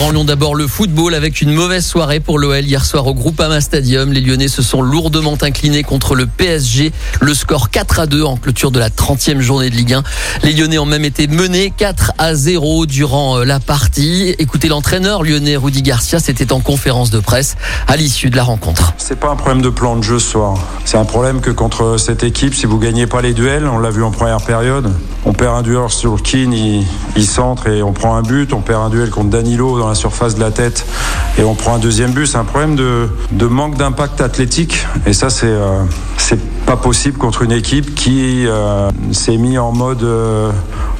Lyon d'abord le football avec une mauvaise soirée pour l'OL hier soir au Groupama Stadium. Les Lyonnais se sont lourdement inclinés contre le PSG. Le score 4 à 2 en clôture de la 30e journée de Ligue 1. Les Lyonnais ont même été menés 4 à 0 durant euh, la partie. Écoutez l'entraîneur lyonnais Rudy Garcia, c'était en conférence de presse à l'issue de la rencontre. C'est pas un problème de plan de jeu ce soir. C'est un problème que contre cette équipe, si vous gagnez pas les duels, on l'a vu en première période, on perd un duel sur le Keane, il, centre et on prend un but. On perd un duel contre Danilo dans la surface de la tête et on prend un deuxième but. C'est un problème de, manque d'impact athlétique et ça c'est euh, c'est pas possible contre une équipe qui euh, s'est mis en mode euh,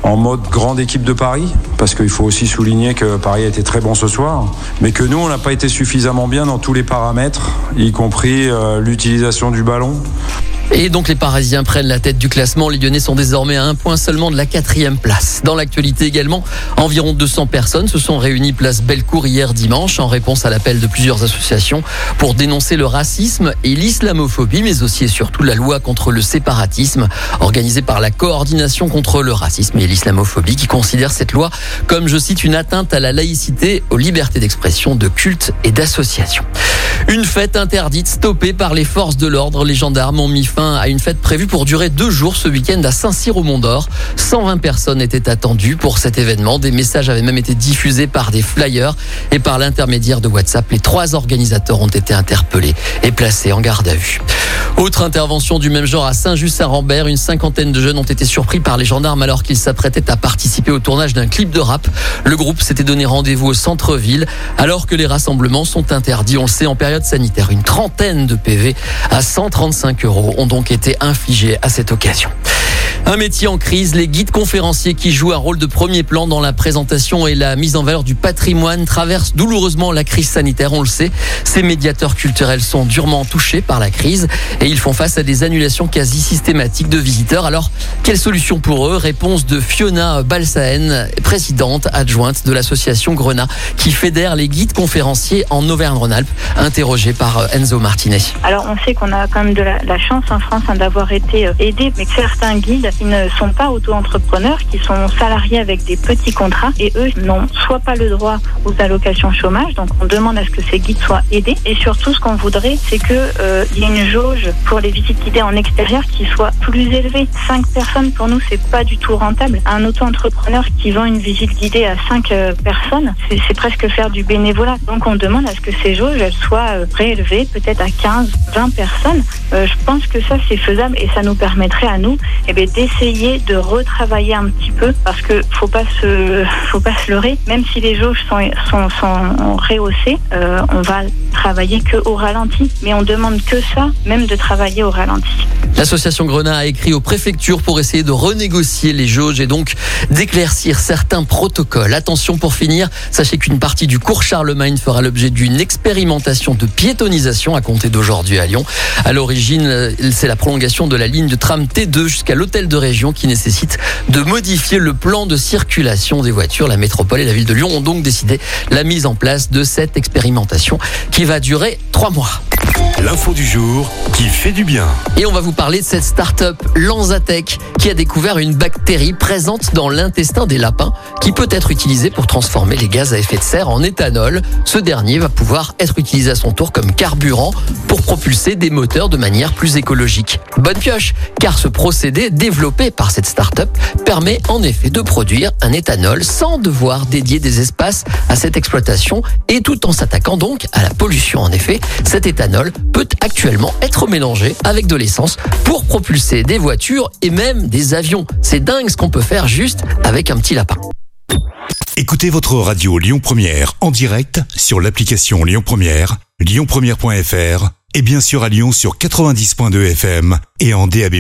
en mode grande équipe de Paris parce qu'il faut aussi souligner que Paris a été très bon ce soir mais que nous on n'a pas été suffisamment bien dans tous les paramètres y compris l'utilisation du ballon Et donc les Parisiens prennent la tête du classement. Les Lyonnais sont désormais à un point seulement de la quatrième place. Dans l'actualité également, environ 200 personnes se sont réunies place Bellecour hier dimanche en réponse à l'appel de plusieurs associations pour dénoncer le racisme et l'islamophobie, mais aussi et surtout la loi contre le séparatisme organisée par la coordination contre le racisme et l'islamophobie qui considère cette loi comme, je cite, une atteinte à la laïcité, aux libertés d'expression, de culte et d'association. Une fête interdite, stoppée par les forces de l'ordre. Les gendarmes ont mis fin à une fête prévue pour durer deux jours ce week-end à Saint-Cyr au Mont-d'Or. 120 personnes étaient attendues pour cet événement. Des messages avaient même été diffusés par des flyers et par l'intermédiaire de WhatsApp. Les trois organisateurs ont été interpellés et placés en garde à vue. Autre intervention du même genre à Saint-Just-Saint-Rambert. Une cinquantaine de jeunes ont été surpris par les gendarmes alors qu'ils s'apprêtaient à participer au tournage d'un clip de rap. Le groupe s'était donné rendez-vous au centre-ville alors que les rassemblements sont interdits. On le sait en période sanitaire. Une trentaine de PV à 135 euros ont donc été infligés à cette occasion. Un métier en crise, les guides conférenciers qui jouent un rôle de premier plan dans la présentation et la mise en valeur du patrimoine traversent douloureusement la crise sanitaire, on le sait. Ces médiateurs culturels sont durement touchés par la crise et ils font face à des annulations quasi systématiques de visiteurs. Alors, quelle solution pour eux? Réponse de Fiona Balsaen, présidente adjointe de l'association Grenat, qui fédère les guides conférenciers en Auvergne-Rhône-Alpes, interrogée par Enzo Martinet. Alors on sait qu'on a quand même de la, chance en France hein, d'avoir été euh, aidés, mais certains guides ils ne sont pas auto-entrepreneurs, qui sont salariés avec des petits contrats et eux n'ont soit pas le droit aux allocations chômage, donc on demande à ce que ces guides soient aidés et surtout ce qu'on voudrait c'est que euh, y ait une jauge pour les visites guidées en extérieur qui soit plus élevée. Cinq personnes pour nous c'est pas du tout rentable. Un auto-entrepreneur qui vend une visite guidée à cinq euh, personnes, c'est presque faire du bénévolat. Donc on demande à ce que ces jauges elles soient euh, peut-être à 15, 20 personnes. Euh, je pense que ça c'est faisable et ça nous permettrait à nous eh bien, d'essayer de retravailler un petit peu parce que faut pas se faut pas se leurrer. Même si les jauges sont sont, sont rehaussées, euh, on va travailler que au ralenti. Mais on demande que ça, même de travailler au ralenti. L'association Grenat a écrit aux préfectures pour essayer de renégocier les jauges et donc d'éclaircir certains protocoles. Attention pour finir, sachez qu'une partie du cours Charlemagne fera l'objet d'une expérimentation de piétonisation à compter d'aujourd'hui à Lyon. À l'origine, euh, c'est la prolongation de la ligne de tram T2 jusqu'à l'hôtel de région qui nécessite de modifier le plan de circulation des voitures. La métropole et la ville de Lyon ont donc décidé la mise en place de cette expérimentation qui va durer trois mois. L'info du jour qui fait du bien. Et on va vous parler de cette start-up Lanzatech qui a découvert une bactérie présente dans l'intestin des lapins qui peut être utilisée pour transformer les gaz à effet de serre en éthanol. Ce dernier va pouvoir être utilisé à son tour comme carburant pour propulser des moteurs de manière plus écologique. Bonne pioche, car ce procédé développé par cette start-up permet en effet de produire un éthanol sans devoir dédier des espaces à cette exploitation et tout en s'attaquant donc à la pollution. En effet, cet éthanol peut actuellement être mélangé avec de l'essence pour propulser des voitures et même des avions. C'est dingue ce qu'on peut faire juste avec un petit lapin. Écoutez votre radio Lyon Première en direct sur l'application Lyon Première, lyonpremière.fr et bien sûr à Lyon sur 90.2 FM et en DAB+.